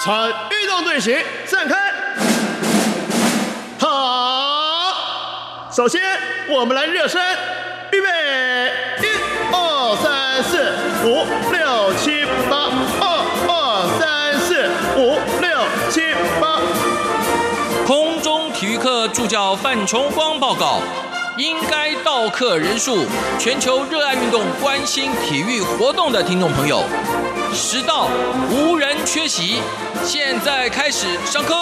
参运动队形散开。好，首先我们来热身，预备，一、二、三、四、五、六、七、八，二、二、三、四、五、六、七、八。空中体育课助教范崇光报告：应该到课人数，全球热爱运动、关心体育活动的听众朋友，实到无人缺席。现在开始上课。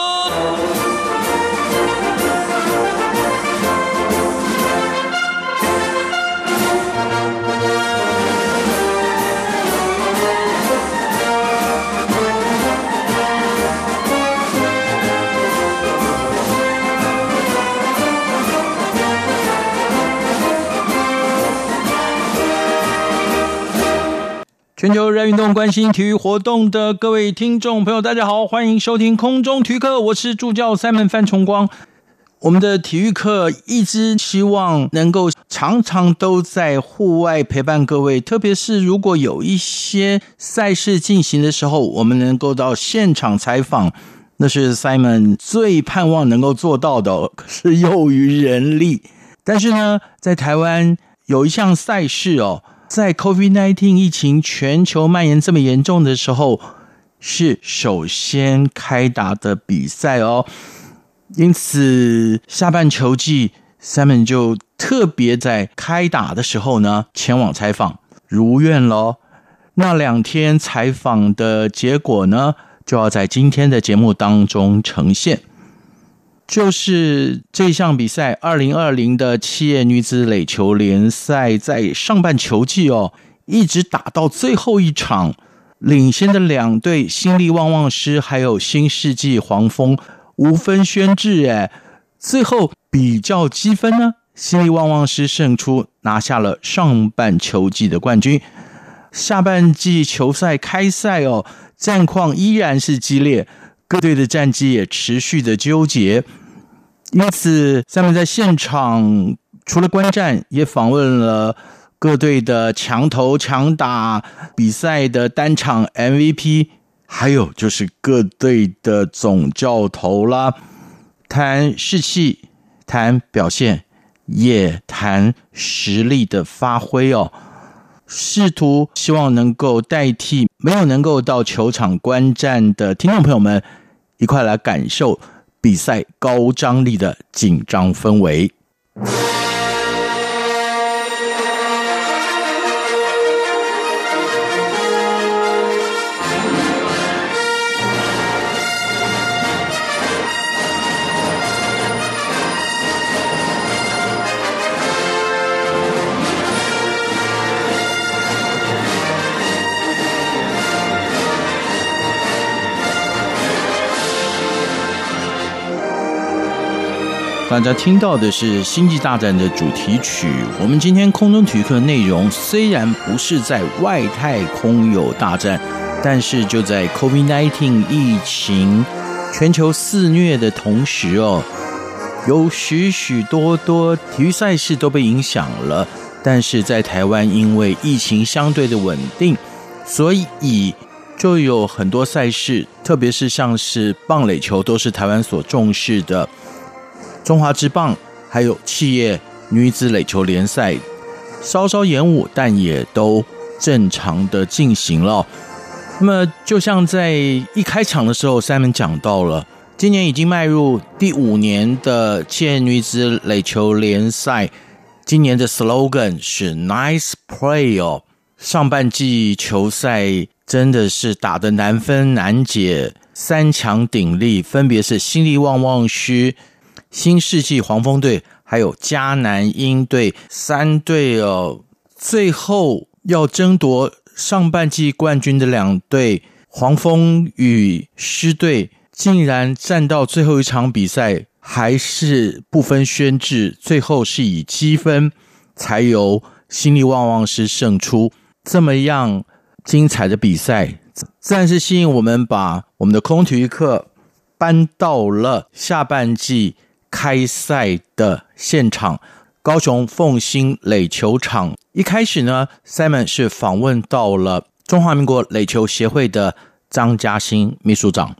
全球热爱运动、关心体育活动的各位听众朋友，大家好，欢迎收听空中体育课，我是助教 Simon 范崇光。我们的体育课一直希望能够常常都在户外陪伴各位，特别是如果有一些赛事进行的时候，我们能够到现场采访，那是 Simon 最盼望能够做到的，可是又于人力。但是呢，在台湾有一项赛事哦。在 COVID-19 疫情全球蔓延这么严重的时候，是首先开打的比赛哦。因此，下半球季，Simon 就特别在开打的时候呢，前往采访，如愿喽。那两天采访的结果呢，就要在今天的节目当中呈现。就是这项比赛，二零二零的企业女子垒球联赛，在上半球季哦，一直打到最后一场，领先的两队新力旺旺狮还有新世纪黄蜂无分轩轾，哎，最后比较积分呢，新力旺旺狮胜出，拿下了上半球季的冠军。下半季球赛开赛哦，战况依然是激烈。各队的战绩也持续的纠结，因此下面在现场除了观战，也访问了各队的强投强打比赛的单场 MVP，还有就是各队的总教头啦，谈士气，谈表现，也谈实力的发挥哦。试图希望能够代替没有能够到球场观战的听众朋友们，一块来感受比赛高张力的紧张氛围。大家听到的是《星际大战》的主题曲。我们今天空中体育课内容虽然不是在外太空有大战，但是就在 COVID-19 疫情全球肆虐的同时哦，有许许多多体育赛事都被影响了。但是在台湾，因为疫情相对的稳定，所以就有很多赛事，特别是像是棒垒球，都是台湾所重视的。中华之棒还有企业女子垒球联赛稍稍延误，但也都正常的进行了。那么，就像在一开场的时候，Simon 讲到了，今年已经迈入第五年的企业女子垒球联赛，今年的 slogan 是 Nice Play 哦。上半季球赛真的是打得难分难解，三强鼎立，分别是新力旺旺区。新世纪黄蜂队还有迦南鹰队三队哦，最后要争夺上半季冠军的两队黄蜂与狮队，竟然战到最后一场比赛还是不分轩轾，最后是以积分才由新力旺旺狮胜出。这么样精彩的比赛，自然是吸引我们把我们的空体育课搬到了下半季。开赛的现场，高雄凤兴垒球场。一开始呢，Simon 是访问到了中华民国垒球协会的张嘉兴秘书长。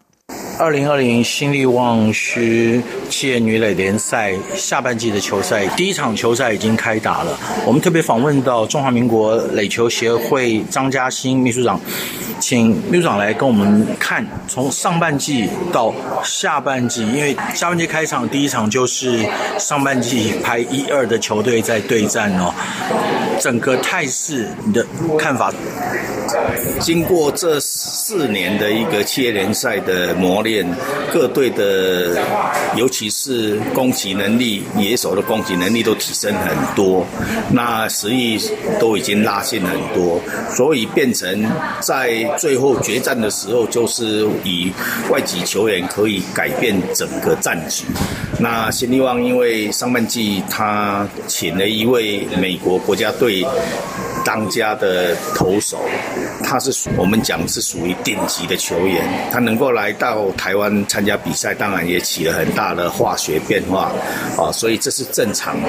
二零二零新力旺区企业女垒联赛下半季的球赛，第一场球赛已经开打了。我们特别访问到中华民国垒球协会张嘉兴秘书长，请秘书长来跟我们看从上半季到下半季，因为下半季开场第一场就是上半季排一二的球队在对战哦，整个态势你的看法？经过这四年的一个企业联赛的磨练，各队的尤其是攻击能力、野手的攻击能力都提升很多，那实力都已经拉近很多，所以变成在最后决战的时候，就是以外籍球员可以改变整个战局。那新力旺因为上半季他请了一位美国国家队。当家的投手，他是我们讲是属于顶级的球员，他能够来到台湾参加比赛，当然也起了很大的化学变化，啊，所以这是正常的。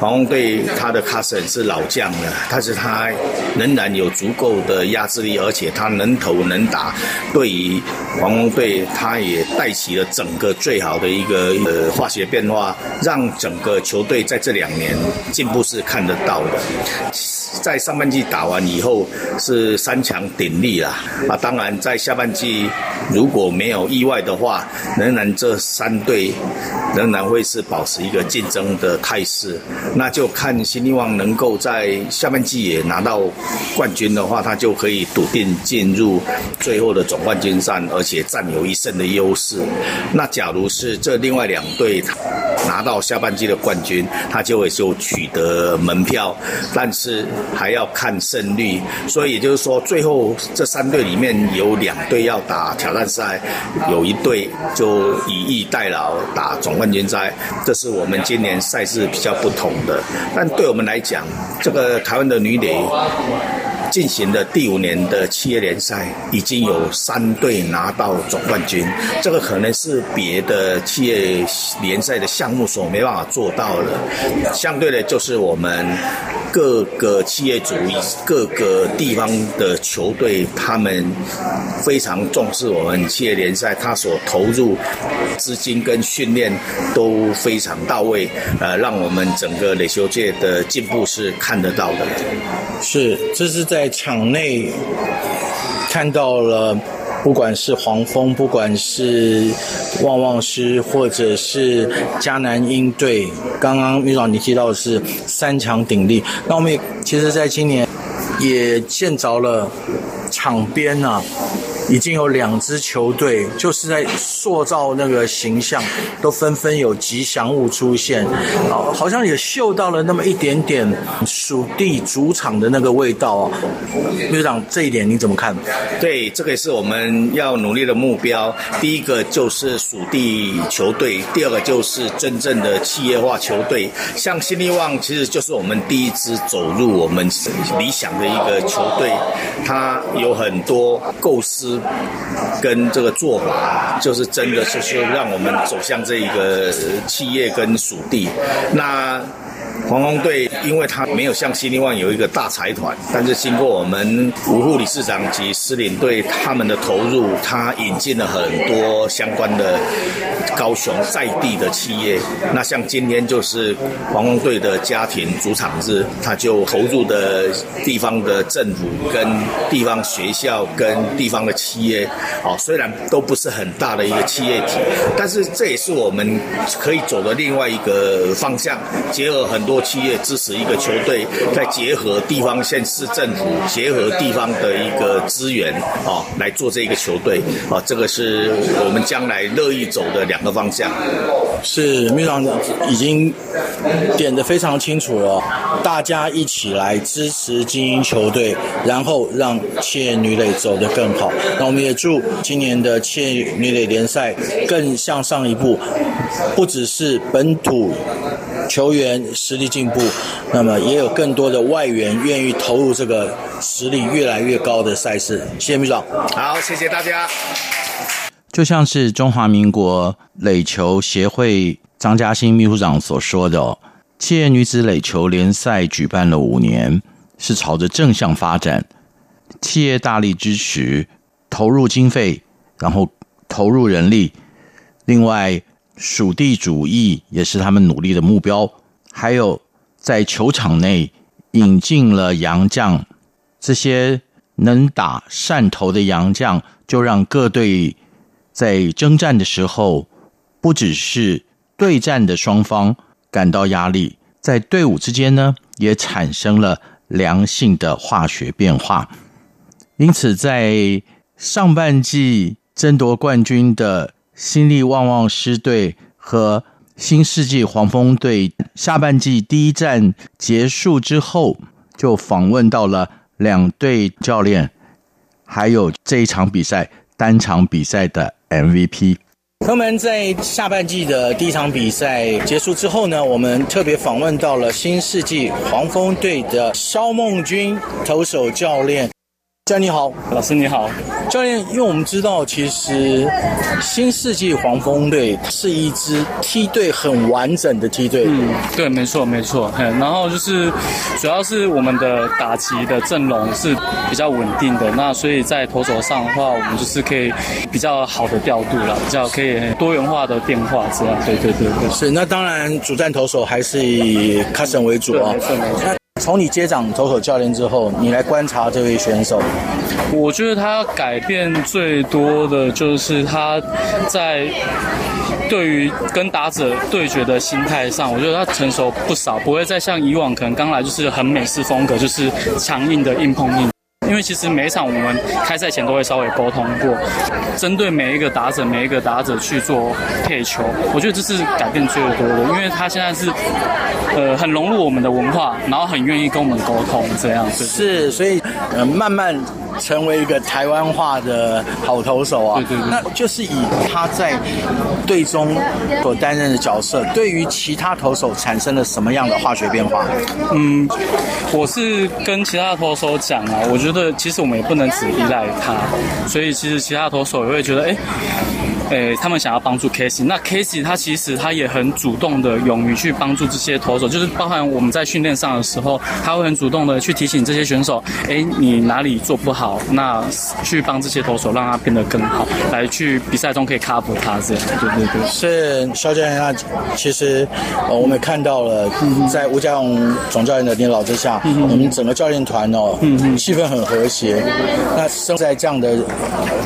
黄蜂队他的卡森是老将了，但是他仍然有足够的压制力，而且他能投能打，对于黄蜂队他也带起了整个最好的一个呃化学变化，让整个球队在这两年进步是看得到的。在上半季打完以后是三强鼎立啦啊！当然在下半季如果没有意外的话，仍然这三队仍然会是保持一个竞争的态势。那就看新力旺能够在下半季也拿到冠军的话，他就可以笃定进入最后的总冠军战，而且占有一胜的优势。那假如是这另外两队拿到下半季的冠军，他就会就取得门票，但是。还要看胜率，所以也就是说，最后这三队里面有两队要打挑战赛，有一队就以逸待劳打总冠军赛，这是我们今年赛事比较不同的。但对我们来讲，这个台湾的女垒。进行的第五年的企业联赛，已经有三队拿到总冠军，这个可能是别的企业联赛的项目所没办法做到的。相对的，就是我们各个企业主、各个地方的球队，他们非常重视我们企业联赛，他所投入资金跟训练都非常到位，呃，让我们整个垒球界的进步是看得到的。是，这是在场内看到了，不管是黄蜂，不管是旺旺师，或者是迦南鹰队，刚刚秘书长你提到的是三强鼎立，那我们也其实在今年也见着了场边啊。已经有两支球队，就是在塑造那个形象，都纷纷有吉祥物出现，啊，好像也嗅到了那么一点点属地主场的那个味道啊。队长，这一点你怎么看？对，这个也是我们要努力的目标。第一个就是属地球队，第二个就是真正的企业化球队。像新力旺，其实就是我们第一支走入我们理想的一个球队，它有很多构思。跟这个做法，就是真的，就是让我们走向这一个企业跟属地。那。黄龙队，因为他没有像新力旺有一个大财团，但是经过我们五副理事长及司令队他们的投入，他引进了很多相关的高雄在地的企业。那像今天就是黄龙队的家庭主场日，他就投入的地方的政府、跟地方学校、跟地方的企业，哦，虽然都不是很大的一个企业体，但是这也是我们可以走的另外一个方向，结合很。多企业支持一个球队，再结合地方县市政府，结合地方的一个资源啊，来做这一个球队啊，这个是我们将来乐意走的两个方向。是秘书长已经点的非常清楚了，大家一起来支持精英球队，然后让企业女垒走得更好。那我们也祝今年的企业女垒联赛更向上一步，不只是本土。球员实力进步，那么也有更多的外援愿意投入这个实力越来越高的赛事。谢谢秘书长，好，谢谢大家。就像是中华民国垒球协会张嘉欣秘书长所说的，企业女子垒球联赛举办了五年，是朝着正向发展，企业大力支持，投入经费，然后投入人力。另外，属地主义也是他们努力的目标。还有，在球场内引进了洋将，这些能打善投的洋将，就让各队在征战的时候，不只是对战的双方感到压力，在队伍之间呢，也产生了良性的化学变化。因此，在上半季争夺冠军的。新力旺旺狮队和新世纪黄蜂队下半季第一战结束之后，就访问到了两队教练，还有这一场比赛单场比赛的 MVP。朋友们，在下半季的第一场比赛结束之后呢，我们特别访问到了新世纪黄蜂队的肖梦君投手教练。教练你好，老师你好，教练，因为我们知道，其实新世纪黄蜂队是一支梯队很完整的梯队。嗯，对，没错，没错。嗯然后就是，主要是我们的打击的阵容是比较稳定的，那所以在投手上的话，我们就是可以比较好的调度了，比较可以多元化的变化这样。对对对对。是，那当然主战投手还是以 Cousin 为主啊。没错没错。从你接掌投手教练之后，你来观察这位选手，我觉得他改变最多的就是他在对于跟打者对决的心态上，我觉得他成熟不少，不会再像以往可能刚来就是很美式风格，就是强硬的硬碰硬。因为其实每一场我们开赛前都会稍微沟通过，针对每一个打者，每一个打者去做配球，我觉得这是改变最多的。因为他现在是，呃，很融入我们的文化，然后很愿意跟我们沟通，这样子。是，所以呃，慢慢。成为一个台湾化的好投手啊，对对对，那就是以他在队中所担任的角色，对于其他投手产生了什么样的化学变化？嗯，我是跟其他投手讲啊，我觉得这其实我们也不能只依赖他，所以其实其他投手也会觉得，哎。诶，他们想要帮助 Casey，那 Casey 他其实他也很主动的，勇于去帮助这些投手，就是包含我们在训练上的时候，他会很主动的去提醒这些选手，哎，你哪里做不好，那去帮这些投手让他变得更好，来去比赛中可以 cover 他这样。对对对，是肖教练，那其实呃，我们也看到了，在吴家荣总教练的领导之下，我们整个教练团哦，气氛很和谐。那生在这样的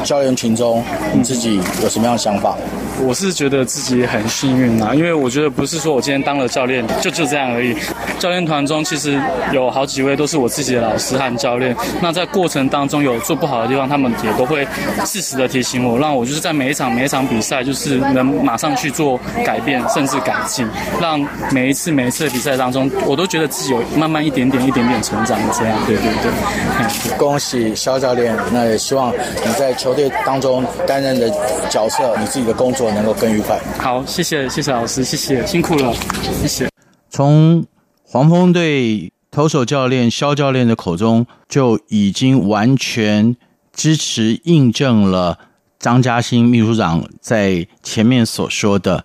教练群中，你自己有什么样？想法，我是觉得自己很幸运啊，因为我觉得不是说我今天当了教练就就这样而已。教练团中其实有好几位都是我自己的老师和教练，那在过程当中有做不好的地方，他们也都会适时的提醒我，让我就是在每一场每一场比赛就是能马上去做改变，甚至改进，让每一次每一次的比赛当中，我都觉得自己有慢慢一点点一点点成长这样。对对对，恭喜肖教练，那也希望你在球队当中担任的角色。你自己的工作能够更愉快。好，谢谢谢谢老师，谢谢辛苦了，谢谢。从黄蜂队投手教练肖教练的口中，就已经完全支持印证了张嘉欣秘书长在前面所说的：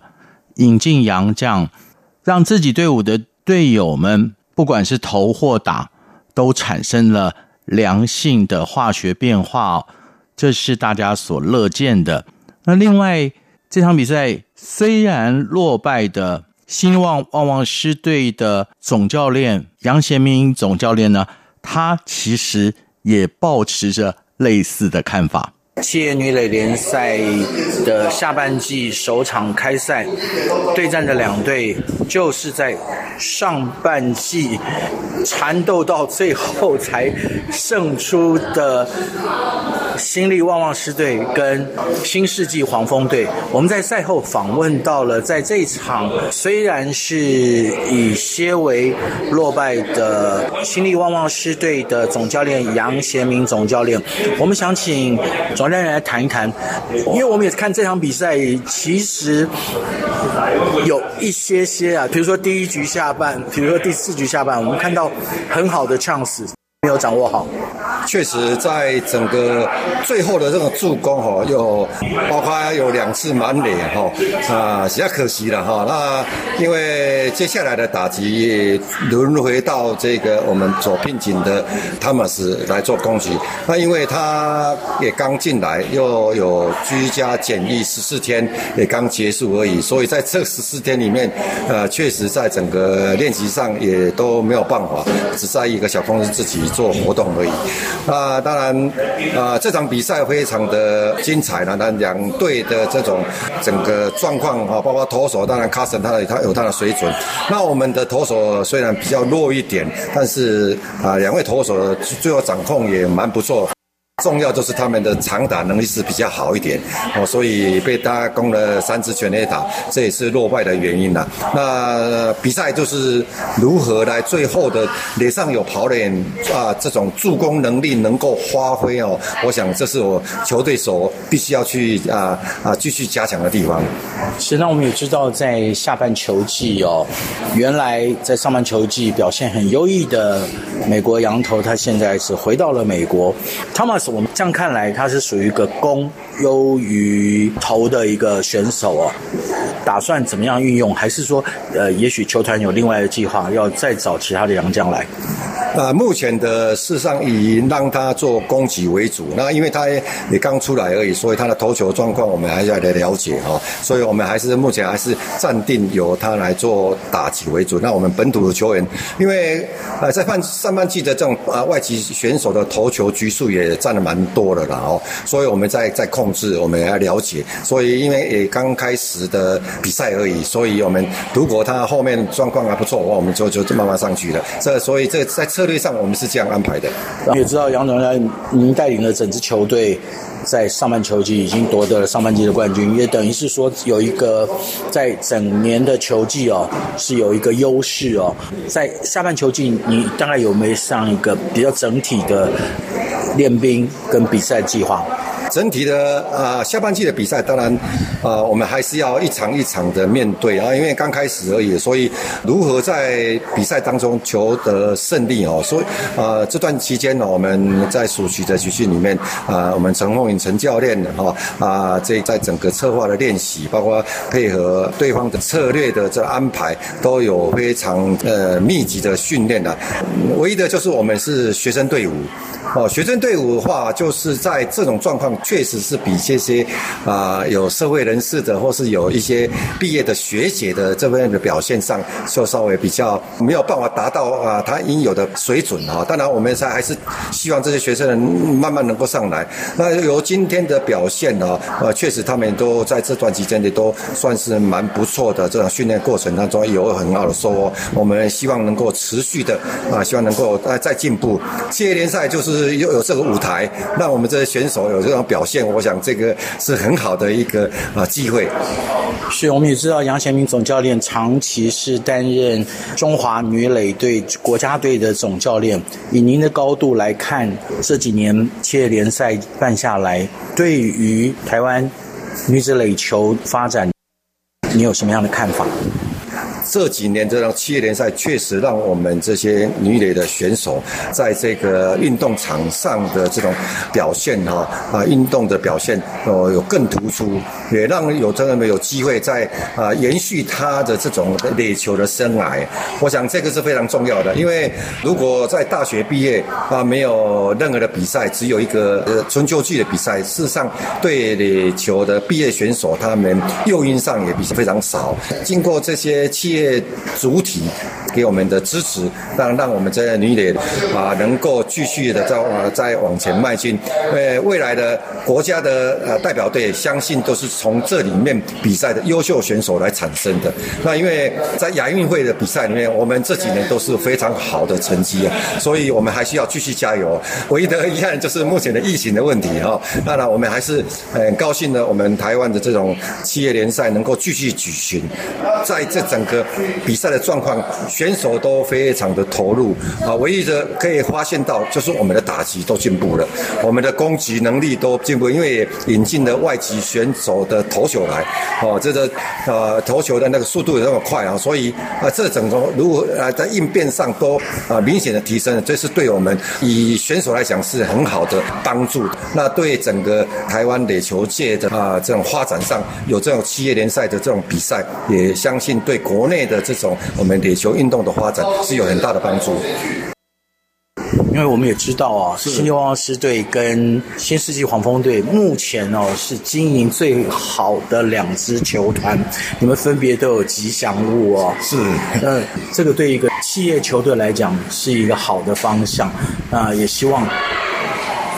引进洋将，让自己队伍的队友们，不管是投或打，都产生了良性的化学变化，这是大家所乐见的。那另外这场比赛虽然落败的兴旺旺旺狮队的总教练杨贤明总教练呢，他其实也保持着类似的看法。企业女垒联赛的下半季首场开赛，对战的两队就是在上半季缠斗到最后才胜出的新力旺旺狮队跟新世纪黄蜂队。我们在赛后访问到了，在这场虽然是以些为落败的新力旺旺狮队的总教练杨贤明总教练，我们想请总。我让人来谈一谈，因为我们也看这场比赛，其实有一些些啊，比如说第一局下半，比如说第四局下半，我们看到很好的 chance。没有掌握好。确实，在整个最后的这种助攻哈，又包括有两次满脸哈啊，比较可惜了哈。那因为接下来的打击轮回到这个我们左聘请的汤马斯来做攻击，那因为他也刚进来，又有居家检疫十四天，也刚结束而已，所以在这十四天里面，呃，确实在整个练习上也都没有办法，只在一个小公司自己做活动而已。那当然，啊，这场比赛非常的精彩呢。那两队的这种整个状况啊，包括投手，当然卡森他的他有他的水准。那我们的投手虽然比较弱一点，但是啊，两位投手最后掌控也蛮不错。重要就是他们的长打能力是比较好一点哦，所以被大家攻了三支全垒打，这也是落败的原因呐。那比赛就是如何来最后的脸上有跑脸啊，这种助攻能力能够发挥哦，我想这是我球队所必须要去啊啊继续加强的地方。是，那我们也知道在下半球季哦，原来在上半球季表现很优异的美国羊头，他现在是回到了美国，Thomas。我们这样看来，他是属于一个攻优于投的一个选手哦。打算怎么样运用？还是说，呃，也许球团有另外的计划，要再找其他的洋将来？啊，目前的事实上以让他做攻击为主。那因为他也刚出来而已，所以他的投球状况我们还是要来了解哈。所以我们还是目前还是暂定由他来做打击为主。那我们本土的球员，因为呃在半上半季的这种啊外籍选手的投球局数也占了蛮多的了哦。所以我们在在控制，我们也要了解。所以因为也刚开始的比赛而已，所以我们如果他后面状况还不错的话，我们就就慢慢上去了。这所以这在策队上，我们是这样安排的。也知道杨总来，您带领的整支球队在上半球季已经夺得了上半季的冠军，也等于是说有一个在整年的球季哦是有一个优势哦。在下半球季，你大概有没有上一个比较整体的练兵跟比赛计划？整体的啊，下半季的比赛，当然啊，我们还是要一场一场的面对啊，因为刚开始而已，所以如何在比赛当中求得胜利哦，所以啊，这段期间呢，我们在暑期的集训里面啊，我们陈凤颖陈教练哈啊，这在整个策划的练习，包括配合对方的策略的这安排，都有非常呃密集的训练的。唯一的就是我们是学生队伍。哦，学生队伍的话，就是在这种状况，确实是比这些啊有社会人士的，或是有一些毕业的学姐的这边的表现上，就稍微比较没有办法达到啊他应有的水准哈。当然，我们才还是希望这些学生能慢慢能够上来。那由今天的表现呢，呃，确实他们都在这段期间里都算是蛮不错的。这种训练过程当中有很好的收获，我们希望能够持续的啊，希望能够呃再进步。企业联赛就是。是又有这个舞台，让我们这些选手有这种表现，我想这个是很好的一个啊机会。是，我们也知道杨贤明总教练长期是担任中华女垒队国家队的总教练。以您的高度来看，这几年企业联赛办下来，对于台湾女子垒球发展，你有什么样的看法？这几年这种企业联赛确实让我们这些女垒的选手在这个运动场上的这种表现哈啊运动的表现哦有更突出，也让有真的没有机会在啊延续他的这种垒球的生涯。我想这个是非常重要的，因为如果在大学毕业啊没有任何的比赛，只有一个呃春秋季的比赛，事实上对垒球的毕业选手他们诱因上也比非常少。经过这些企业。主体给我们的支持，让让我们这些女垒啊能够继续的在再往前迈进。呃，未来的国家的呃代表队，相信都是从这里面比赛的优秀选手来产生的。那因为在亚运会的比赛里面，我们这几年都是非常好的成绩啊，所以我们还需要继续加油。唯一的遗憾就是目前的疫情的问题哈。当然，我们还是很高兴的，我们台湾的这种企业联赛能够继续举行，在这整个。比赛的状况宣选手都非常的投入啊。唯一的可以发现到，就是我们的打击都进步了，我们的攻击能力都进步，因为引进了外籍选手的投球来，哦，这个呃投球的那个速度也那么快啊，所以啊，这整个如果啊在应变上都啊明显的提升了，这是对我们以选手来讲是很好的帮助。那对整个台湾垒球界的啊这种发展上，有这种企业联赛的这种比赛，也相信对国内的这种我们垒球运动的发展是有很大的帮助。因为我们也知道啊，新力旺斯队跟新世纪黄蜂队目前哦是经营最好的两支球团，你们分别都有吉祥物哦。是，那这个对一个企业球队来讲是一个好的方向，那也希望。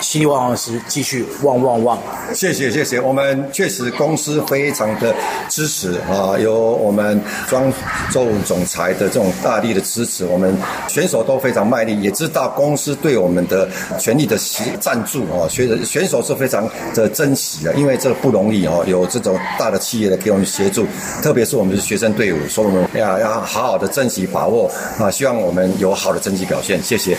新力旺斯继续旺旺旺！谢谢谢谢，我们确实公司非常的支持啊，有我们庄周总裁的这种大力的支持，我们选手都非常卖力，也知道公司对我们的全力的赞助啊，选选手是非常的珍惜的，因为这个不容易哦，有这种大的企业的给我们协助，特别是我们的学生队伍，所以我们要要好好的珍惜把握啊，希望我们有好的成绩表现，谢谢。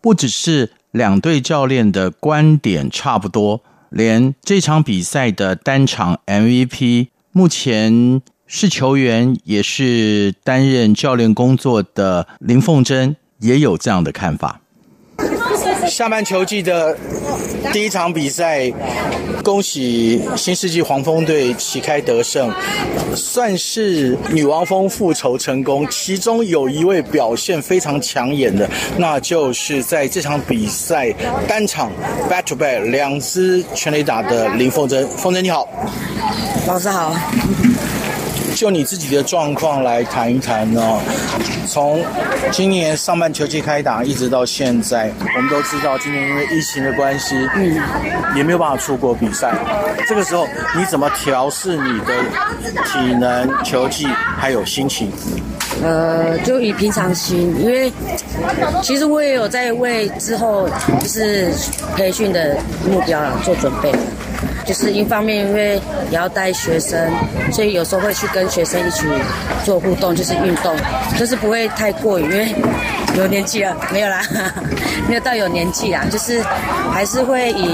不只是。两队教练的观点差不多，连这场比赛的单场 MVP，目前是球员也是担任教练工作的林凤珍也有这样的看法。下半球季的第一场比赛，恭喜新世纪黄蜂队旗开得胜，算是女王蜂复仇成功。其中有一位表现非常抢眼的，那就是在这场比赛单场 back to back 两支全垒打的林凤珍。凤珍你好，老师好。就你自己的状况来谈一谈呢？从今年上半球季开打一直到现在，我们都知道今年因为疫情的关系，嗯，也没有办法出国比赛。这个时候你怎么调试你的体能、球技还有心情？呃，就以平常心，因为其实我也有在为之后就是培训的目标啊做准备。就是一方面，因为也要带学生，所以有时候会去跟学生一起做互动，就是运动，就是不会太过于，因为有年纪了，没有啦，没有到有年纪啦，就是还是会以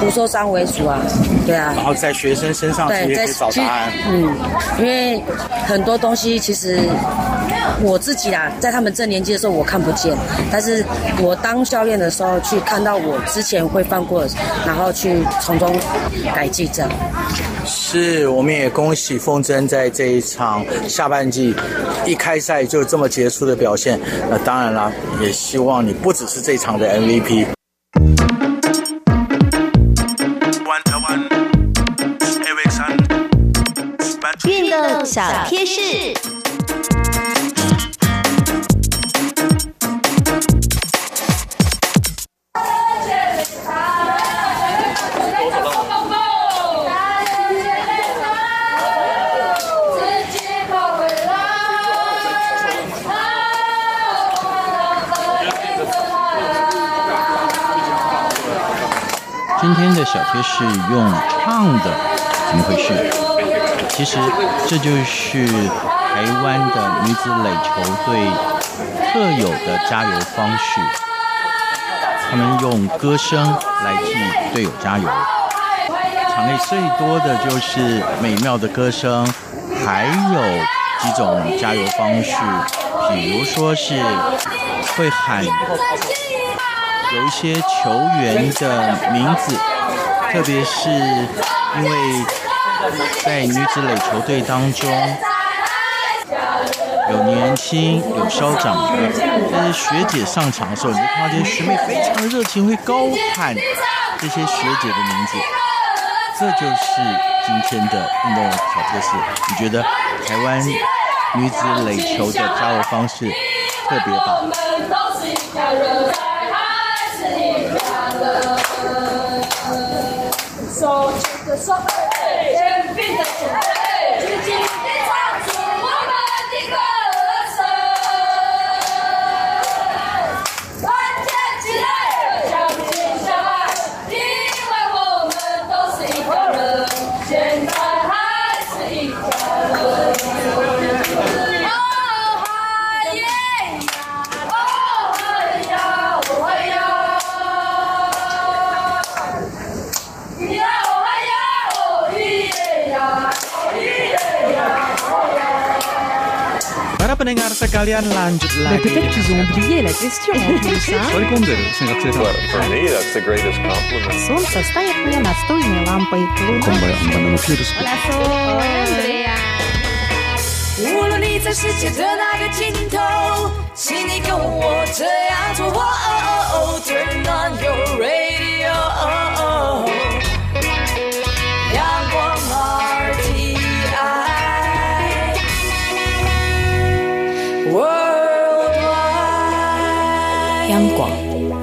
不受伤为主啊，对啊。然后在学生身上对，在找答案，嗯，因为很多东西其实。我自己啊，在他们这年纪的时候，我看不见；但是我当教练的时候，去看到我之前会犯过，然后去从中改进。这样是，我们也恭喜风筝在这一场下半季一开赛就这么杰出的表现。那当然啦，也希望你不只是这场的 MVP。运动小贴士。天的小贴士用唱的，怎么回事？其实这就是台湾的女子垒球队特有的加油方式。他们用歌声来替队友加油。场内最多的就是美妙的歌声，还有几种加油方式，比如说是会喊。有一些球员的名字，特别是因为在女子垒球队当中，有年轻有稍长的，但是学姐上场的时候，你就看到这些学妹非常热情，会高喊这些学姐的名字。这就是今天的运动小贴士。你觉得台湾女子垒球的加油方式特别棒？手牵着手，肩并着 pendengar sekalian lanjut lagi. Peut-être qu'ils ont oublié la question en plus. hein. Sorry singkat cerita. For me, that's the greatest compliment. Солнце стоит мне настольной лампой. Луна 无论你在世界的哪个尽头，请你跟我这样做。哦 Turn on your radio， 央广，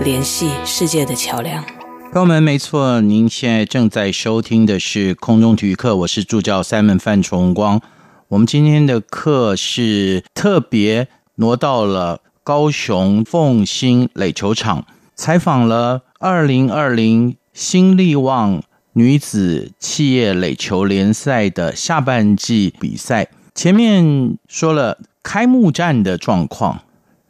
联系世界的桥梁。朋友们，没错，您现在正在收听的是空中体育课，我是助教 Simon 范崇光。我们今天的课是特别挪到了高雄凤新垒球场，采访了二零二零新力旺女子企业垒球联赛的下半季比赛。前面说了开幕战的状况，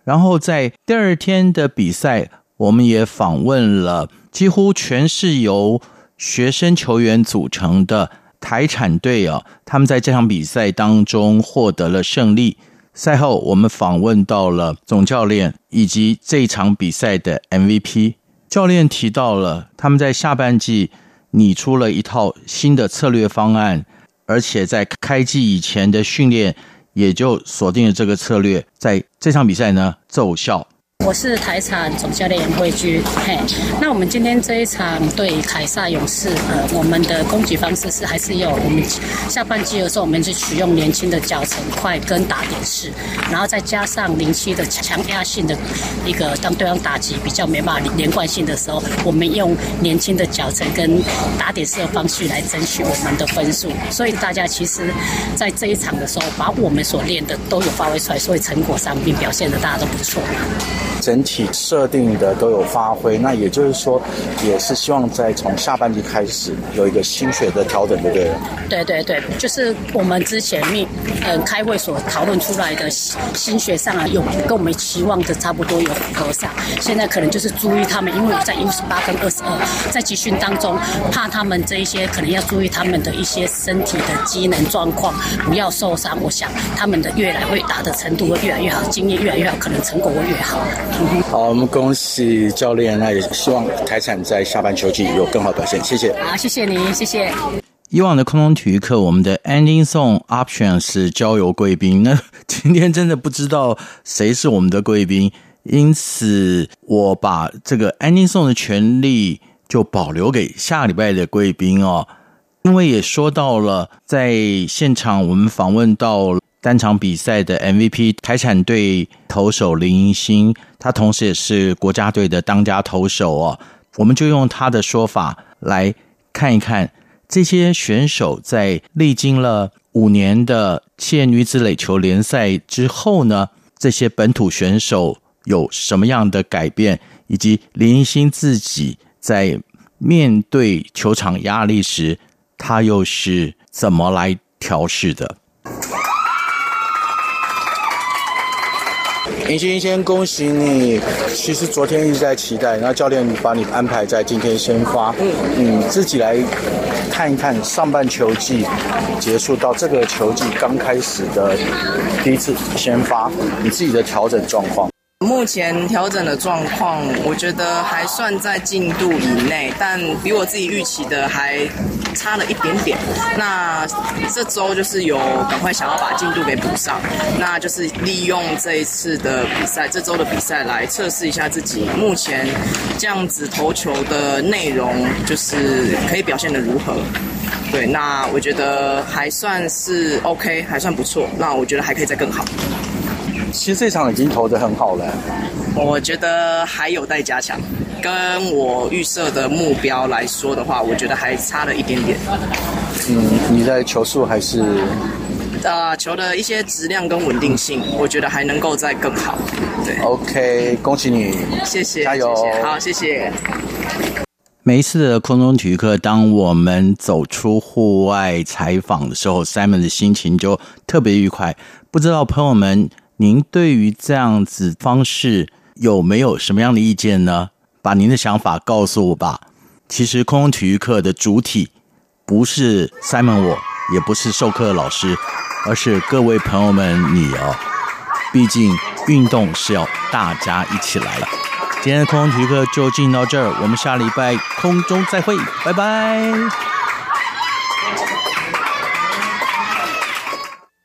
然后在第二天的比赛，我们也访问了几乎全是由学生球员组成的台产队啊，他们在这场比赛当中获得了胜利。赛后，我们访问到了总教练以及这一场比赛的 MVP。教练提到了他们在下半季拟出了一套新的策略方案，而且在开季以前的训练也就锁定了这个策略，在这场比赛呢奏效。我是台产总教练杨慧君，嘿，那我们今天这一场对凯撒勇士，呃，我们的攻击方式是还是有我们下半季的时候，我们就取用年轻的脚程快跟打点式，然后再加上零七的强压性的一个当对方打击比较没办法连贯性的时候，我们用年轻的脚程跟打点式的方式来争取我们的分数。所以大家其实，在这一场的时候，把我们所练的都有发挥出来，所以成果上并表现的大家都不错。整体设定的都有发挥，那也就是说，也是希望在从下半季开始有一个心血的调整，对不对？对对对，就是我们之前面呃开会所讨论出来的心血上啊，有跟我们期望的差不多有符合上。现在可能就是注意他们，因为在 U 十八跟二十二在集训当中，怕他们这一些可能要注意他们的一些身体的机能状况，不要受伤。我想他们的越来会打的程度会越来越好，经验越来越好，可能成果会越好。好，我们恭喜教练，那也希望台产在下半球季有更好表现。谢谢。好，谢谢您，谢谢。以往的空中体育课，我们的 ending song option 是交由贵宾。那今天真的不知道谁是我们的贵宾，因此我把这个 ending song 的权利就保留给下礼拜的贵宾哦。因为也说到了，在现场我们访问到单场比赛的 MVP 台产队投手林银星，他同时也是国家队的当家投手哦。我们就用他的说法来看一看这些选手在历经了五年的企业女子垒球联赛之后呢，这些本土选手有什么样的改变，以及林银星自己在面对球场压力时，他又是怎么来调试的？林星，先恭喜你！其实昨天一直在期待，然后教练把你安排在今天先发。嗯，你自己来看一看上半球季结束到这个球季刚开始的第一次先发，你自己的调整状况。目前调整的状况，我觉得还算在进度以内，但比我自己预期的还差了一点点。那这周就是有赶快想要把进度给补上，那就是利用这一次的比赛，这周的比赛来测试一下自己目前这样子投球的内容，就是可以表现的如何。对，那我觉得还算是 OK，还算不错。那我觉得还可以再更好。其实这场已经投得很好了，我觉得还有待加强。跟我预设的目标来说的话，我觉得还差了一点点。嗯，你在球速还是？呃，球的一些质量跟稳定性，我觉得还能够再更好。对，OK，恭喜你，谢谢，加油，好，谢谢。每一次的空中体育课，当我们走出户外采访的时候，Simon 的心情就特别愉快。不知道朋友们。您对于这样子方式有没有什么样的意见呢？把您的想法告诉我吧。其实空中体育课的主体不是 Simon 我，也不是授课老师，而是各位朋友们你哦。毕竟运动是要大家一起来了。今天的空中体育课就进到这儿，我们下礼拜空中再会，拜拜。